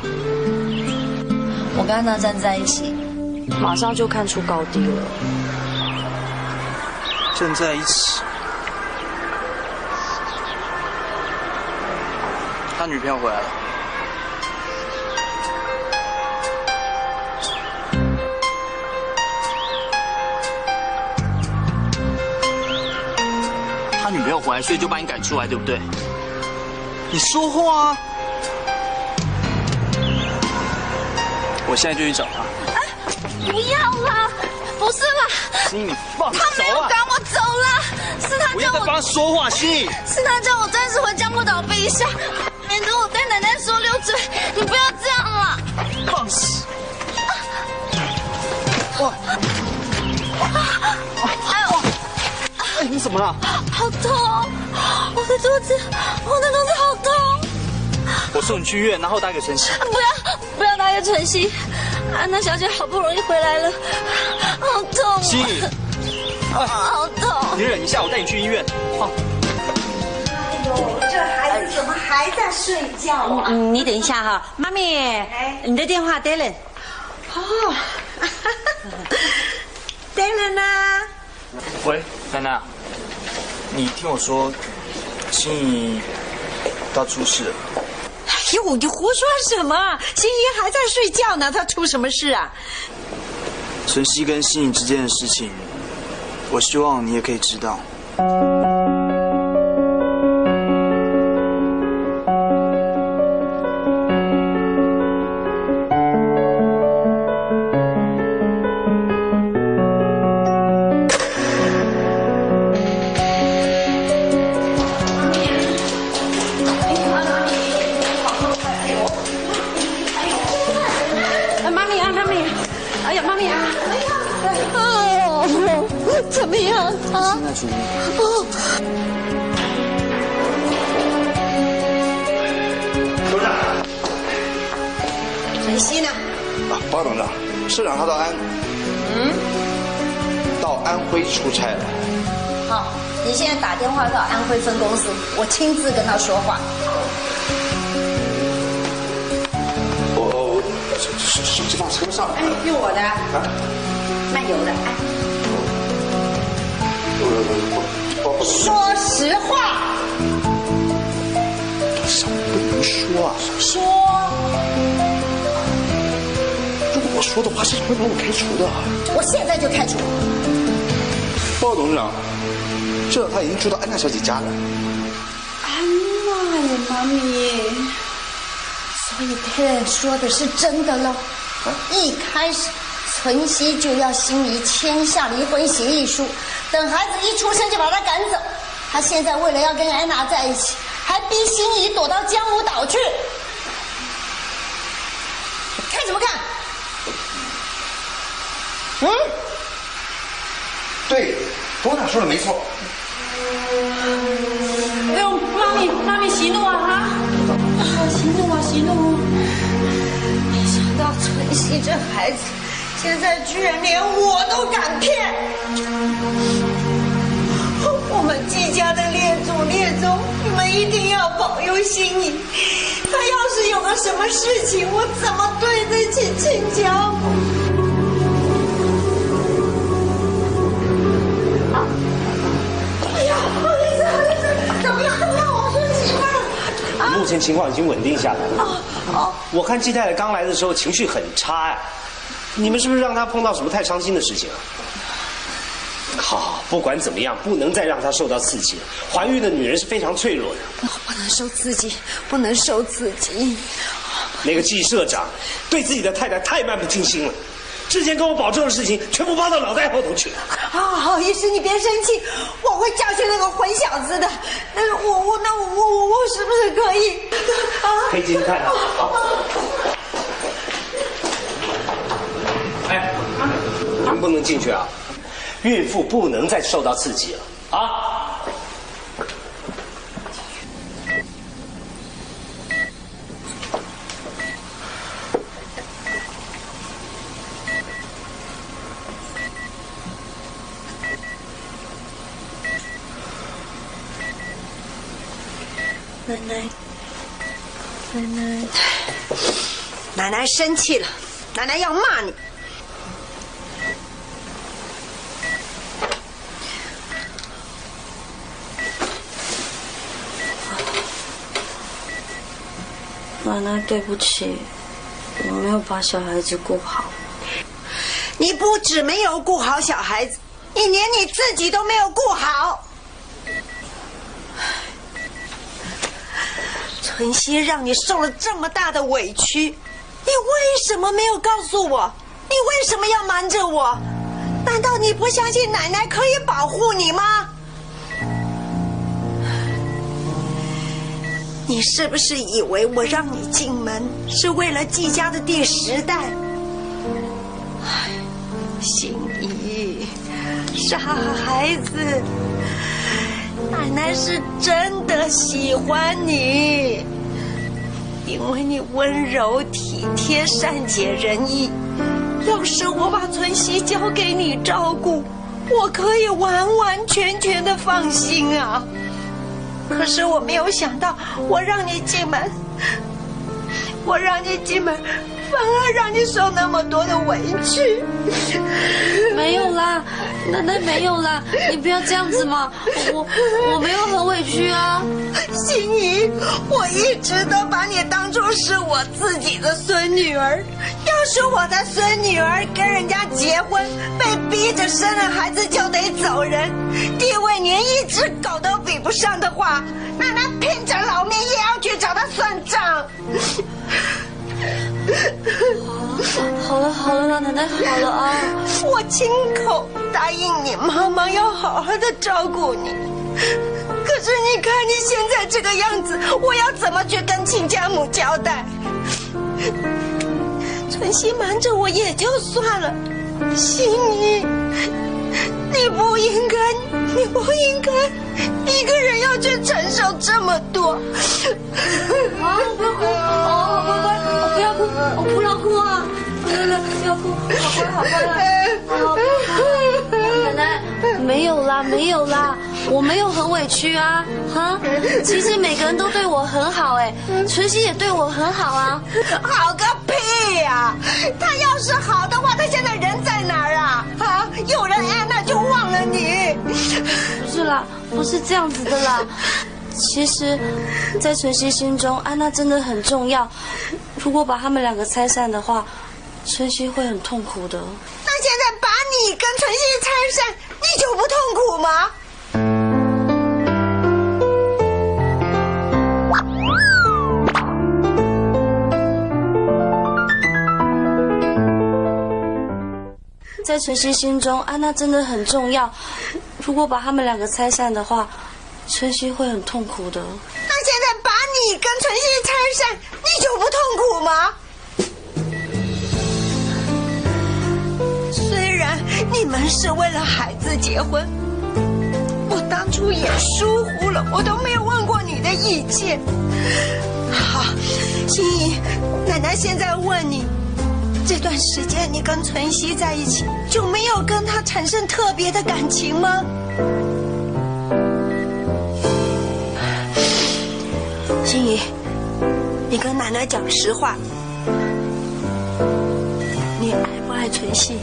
S2: 我跟安娜站在一起，马上就看出高低了。
S8: 站在一起，他女朋友回来了。他女朋友回来，所以就把你赶出来，对不对？你说话啊！我现在就去找他。
S1: 哎不要啦，不是啦，
S8: 心，你放手
S1: 他没有
S8: 啊！
S1: 赶我走啦，是他叫我，
S8: 不要帮他说话，心。
S1: 是他叫我暂时回江木岛避一下，免得我对奶奶说溜嘴。你不要这样啦！
S8: 放肆！
S1: 哇！哎呦！
S8: 哎，你怎么了？
S1: 好痛！哦我的肚子，我的肚子！
S8: 我送你去医院，然后打给晨曦。
S1: 不要，不要打给晨曦。安娜小姐好不容易回来了，好痛、啊！
S8: 心，
S1: 好痛！
S8: 你忍一下，我带你去医院。好。
S16: 哎呦，这孩子怎么还在睡觉啊？
S4: 嗯，你等一下哈，妈咪，你的电话 Dylan。
S16: 哦，Dylan 呢？
S8: 喂，娜娜，你听我说，心怡她出事了。
S4: 你胡说什么？心怡还在睡觉呢，她出什么事啊？
S8: 晨曦跟心怡之间的事情，我希望你也可以知道。
S16: 电话到安徽分公司，我亲自跟他说话。
S6: 我我我手手手机放车上。
S16: 哎，用我的，漫游的。哎说实话，
S6: 什么不能说啊。
S16: 说。
S6: 如果我说的话，市长会把我开除的。
S16: 我现在就开除。
S6: 报董事长，这他已经住到安娜小姐家了。
S16: 安娜呀，妈咪。所以 Ken 说的是真的喽。一开始，存希就要心仪签下离婚协议书，等孩子一出生就把他赶走。他现在为了要跟安娜在一起，还逼心仪躲到江湖岛去。看什么看？嗯，
S6: 对，多娜说的没错。
S16: 你这孩子，现在居然连我都敢骗。我们季家的列祖列宗，你们一定要保佑心怡。他要是有个什么事情，我怎么对得起亲家母？
S18: 前情况已经稳定下来了。
S16: 哦哦，
S18: 我看季太太刚来的时候情绪很差呀，你们是不是让她碰到什么太伤心的事情啊？好好，不管怎么样，不能再让她受到刺激了。怀孕的女人是非常脆弱的。
S16: 不能受刺激，不能受刺激。
S18: 那个季社长对自己的太太太漫不经心了，之前跟我保证的事情全部抛到脑袋后头去了。
S16: 啊，好意思，你别生气，我会教训那个混小子的。那我我那我我我是不是可以？啊，
S18: 可以进去看看。好。哎，你们不能进去啊！孕妇不能再受到刺激了啊！
S16: 奶奶，奶奶，奶奶生气了，奶奶要骂你。
S2: 奶奶，对不起，我没有把小孩子顾好。
S16: 你不止没有顾好小孩子，你连你自己都没有顾好。晨曦让你受了这么大的委屈，你为什么没有告诉我？你为什么要瞒着我？难道你不相信奶奶可以保护你吗？你是不是以为我让你进门是为了季家的第十代？心怡，傻孩子，奶奶是真的喜欢你，因为你温柔体贴、善解人意。要是我把存熙交给你照顾，我可以完完全全的放心啊。可是我没有想到，我让你进门，我让你进门，反而让你受那么多的委屈。
S2: 没有啦，奶奶没有啦，你不要这样子嘛，我我没有很委屈啊。
S16: 心怡，我一直都把你当做是我自己的孙女儿。要是我的孙女儿跟人家结婚，被逼着生了孩子就得走人，地位连一只狗都比不上的话，奶奶拼着老命也要去找他算账。
S2: 好了好了，老奶奶好了啊！
S16: 我亲口答应你，妈妈要好好的照顾你。可是你看你现在这个样子，我要怎么去跟亲家母交代？存心瞒着我也就算了，心怡，你不应该，你不应该一个人要去承受这么多。
S2: 啊，不要哭，哦，乖乖，我，不要哭，我，不要哭啊，要哭，好乖好乖了，好，奶奶，没有啦没有啦，我没有很委屈啊，哈，其实每个人都对我很好，哎，纯熙也对我很好啊，
S16: 好个屁呀！他要是好的话，他现在人在哪儿啊？啊，有人安娜就忘了你。
S2: 不是啦，不是这样子的啦。其实，在晨曦心中，安娜真的很重要。如果把他们两个拆散的话，晨曦会很痛苦的。
S16: 那现在把你跟晨曦拆散，你就不痛苦吗？
S2: 在晨曦心中，安娜真的很重要。如果把他们两个拆散的话，晨曦会很痛苦的。
S16: 那现在把你跟晨曦拆散，你就不痛苦吗？我们是为了孩子结婚？我当初也疏忽了我都没有问过你的意见。好心怡奶奶现在问你这段时间你跟晨曦在一起就没有跟他产生特别的感情吗？心怡你跟奶奶讲实话你爱不爱晨曦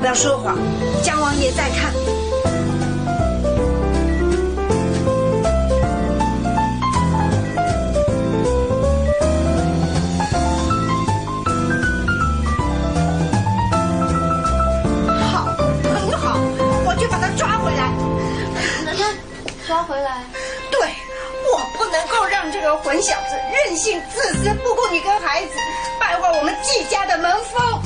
S16: 不要说谎，江王爷在看。好，很好，我去把他抓回来。
S14: 奶奶，抓回来。
S16: 对，我不能够让这个混小子任性自私，不顾你跟孩子，败坏我们季家的门风。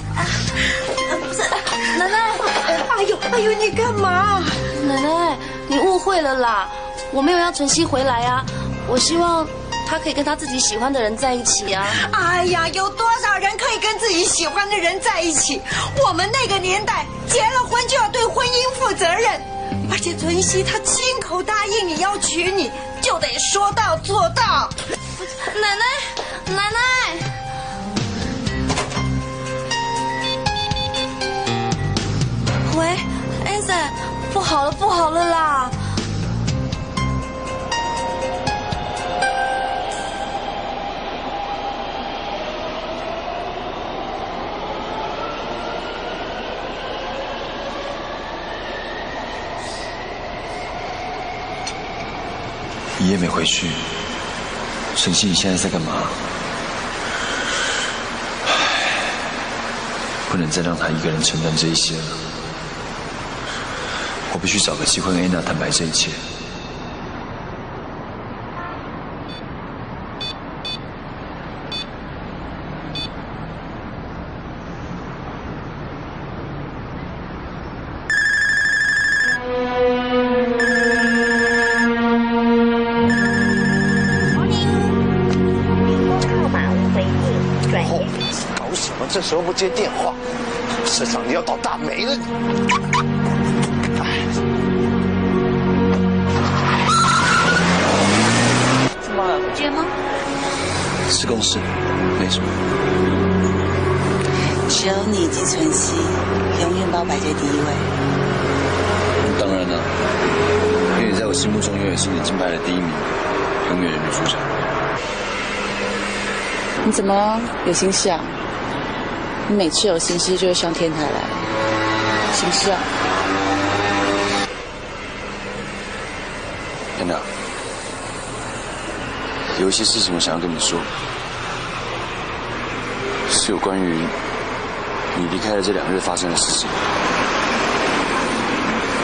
S16: 哎呦哎呦，你干嘛？
S14: 奶奶，你误会了啦，我没有要晨曦回来啊，我希望他可以跟他自己喜欢的人在一起啊。
S16: 哎呀，有多少人可以跟自己喜欢的人在一起？我们那个年代，结了婚就要对婚姻负责任，而且晨曦他亲口答应你要娶你，就得说到做到。
S14: 奶奶，奶奶。喂，艾森，不好了，不好了啦！
S5: 一夜没回去，晨曦，你现在在干嘛？不能再让他一个人承担这一些了。我必须找个机会跟安娜坦白这一切。
S16: 号码无回应，转
S18: 哦，搞什么？这时候不接电话，社长你要倒大霉了！
S5: 是公事，没什么。
S4: 只有你及晨曦，永远把我摆在第一位。
S5: 当然了，因为你在我心目中永远是你金牌的第一名，永远的女主角。
S4: 你怎么了有心事啊？你每次有心事就会上天台来，什么事啊？
S5: 安娜，有一些事情我想要跟你说，是有关于你离开的这两日发生的事情。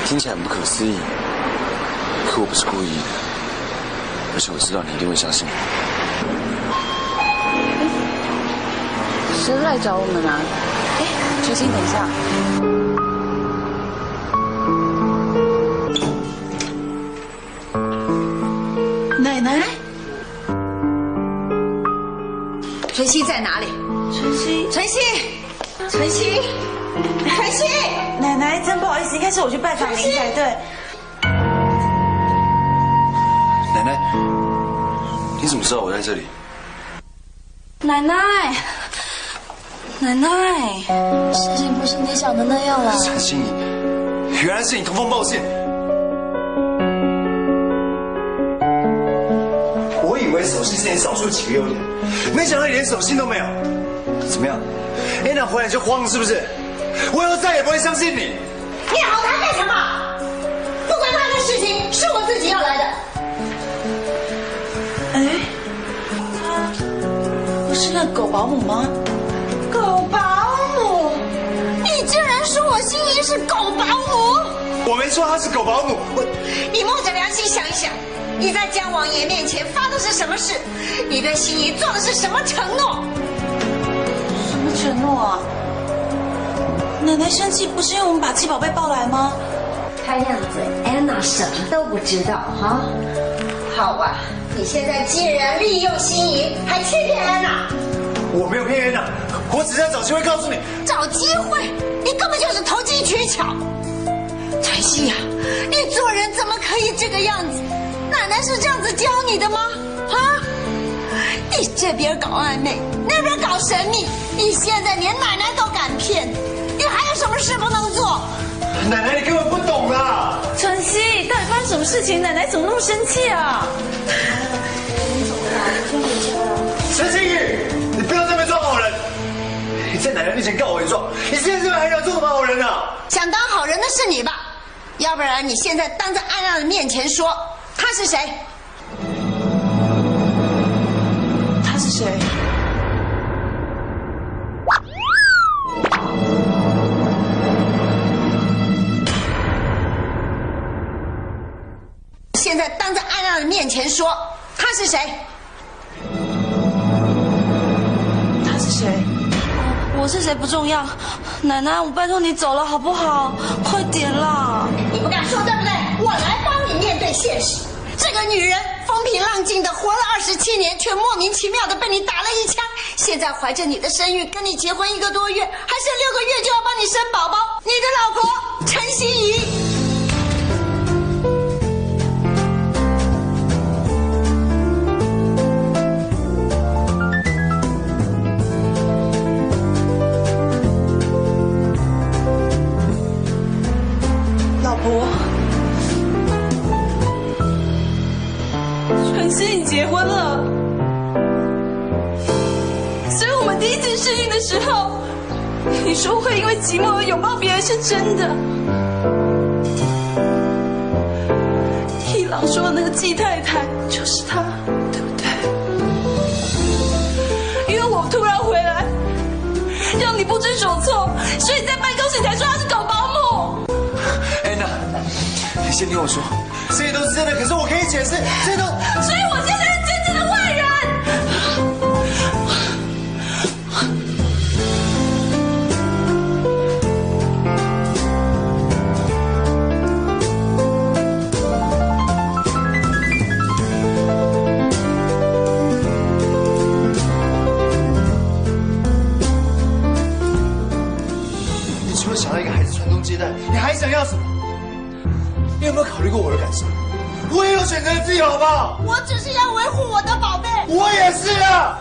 S5: 听起来很不可思议，可我不是故意的，而且我知道你一定会相信我。
S4: 谁来找我们啊？哎，秋心，等一下。
S16: 晨曦，
S4: 晨曦，
S16: 晨曦，
S4: 奶奶，真不好意思，应该是我去拜访您才对。
S5: 奶奶，你怎么知道我在这里？
S14: 奶奶，奶奶，事情不是你想的那样啦。
S5: 陈心怡，原来是你通风报信。我以为手信是你少数几个优点，没想到你连手信都没有。怎么样？安娜回来就慌了是不是？我以后再也不会相信你。
S16: 你好他干什么？不关他的事情，是我自己要来的。
S4: 哎，他不是那狗保姆吗？
S16: 狗保姆，你竟然说我心仪是狗保姆？
S5: 我没说她是狗保姆，我
S16: 你摸着良心想一想，你在江王爷面前发的是什么誓？你对心仪做的是什么承诺？
S4: 承诺啊？奶奶生气不是因为我们把七宝贝抱来吗？
S19: 看样子安娜什么都不知道哈。
S16: 好啊，你现在竟然利用心仪，还欺骗安娜，
S5: 我没有骗安娜，我只是在找机会告诉你。
S16: 找机会，你根本就是投机取巧。晨曦呀，你做人怎么可以这个样子？奶奶是这样子教你的吗？啊？你这边搞暧昧，那边搞神秘，你现在连奶奶都敢骗，你还有什么事不能做？
S5: 奶奶，你根本不懂啦！
S11: 晨曦，到底发生什么事情？奶奶怎么那么生气啊？
S5: 陈心宇，你不要在那边装好人！你在奶奶面前告我一状，你现在是不是还想做什么好人啊？
S16: 想当好人的是你吧？要不然你现在当着安娜的面前说他是谁？现在当着安娜的面前说他是谁？
S11: 他是谁？我是谁不重要，奶奶，我拜托你走了好不好？快点啦！
S16: 你不敢说对不对？我来帮你面对现实。这个女人风平浪静的活了二十七年，却莫名其妙的被你打了一枪。现在怀着你的身孕，跟你结婚一个多月，还剩六个月就要帮你生宝宝。你的老婆陈心怡。
S11: 是真的。一郎说的那个季太太就是她，对不对？因为我突然回来，让你不知所措，所以在办公室才说她是狗保姆。
S5: 安娜，你先听我说，这些都是真的，可是我可以解释，这些都……
S11: 所以我
S5: 想要什么？你有没有考虑过我的感受？我也有选择的自由，好不好？
S16: 我只是要维护我的宝贝。
S5: 我也是啊。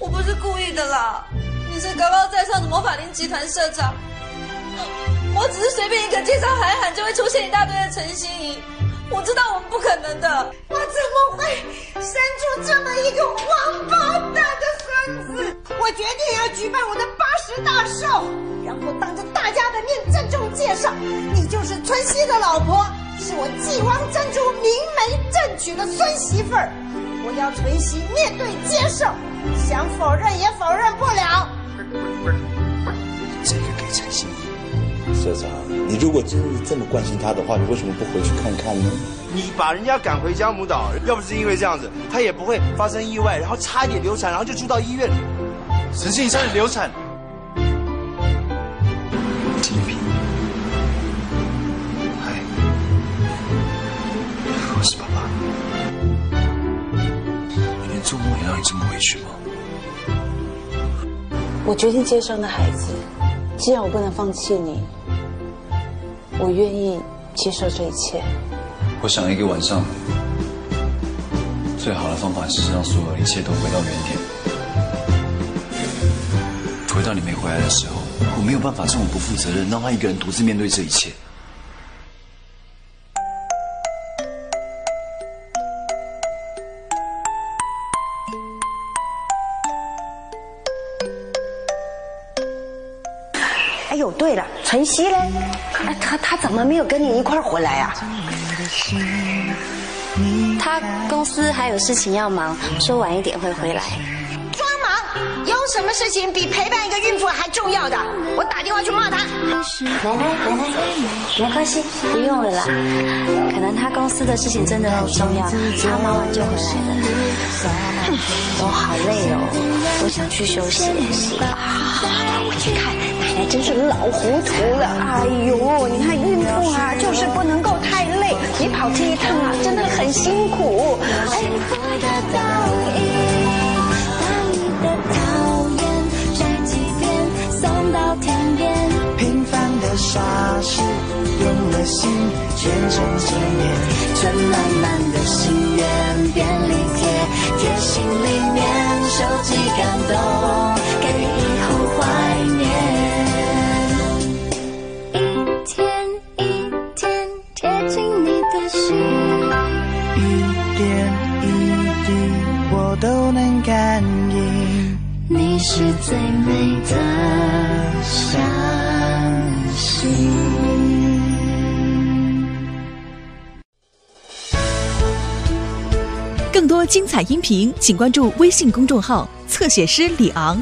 S1: 我不是故意的啦，你是高高在上的魔法林集团社长，我只是随便一个介绍喊一喊就会出现一大堆的陈心怡，我知道我们不可能的。
S16: 我怎么会生出这么一个王八蛋的孙子？我决定要举办我的八十大寿，然后当着大家的面郑你就是春熙的老婆，是我继王珍珠明媒正娶的孙媳妇儿。我要春熙面对接受，想否认也否认不了。
S6: 这个给陈心怡。社长，你如果真是这么关心他的话，你为什么不回去看看呢？
S20: 你把人家赶回江母岛，要不是因为这样子，他也不会发生意外，然后差一点流产，然后就住到医院里。
S5: 陈心怡差点流产，是爸爸。你连做梦也让你这么委屈吗？
S4: 我决定接生的孩子，既然我不能放弃你，我愿意接受这一切。
S5: 我想了一个晚上，最好的方法是让所有一切都回到原点，回到你没回来的时候。我没有办法这么不负责任，让他一个人独自面对这一切。
S16: 晨曦嘞？哎，他他怎么没有跟你一块儿回来啊？
S2: 他公司还有事情要忙，说晚一点会回来。
S16: 装忙，有什么事情比陪伴一个孕妇还重要的？我打电话去骂他。
S2: 奶奶，奶奶，没关系，不用了啦。可能他公司的事情真的很重要，他忙完就回来了。我好累哦，我想去休息。好，我去看。奶奶真是老糊涂了。哎呦，你看孕妇啊，就是不能够太累。你跑这一趟啊，真的很辛苦。哎。
S9: 平凡的傻事，用了心存满满的心愿便利贴，贴心里面收集感动，给感应。你是最美的，相信。
S21: 更多精彩音频，请关注微信公众号“侧写师李昂”。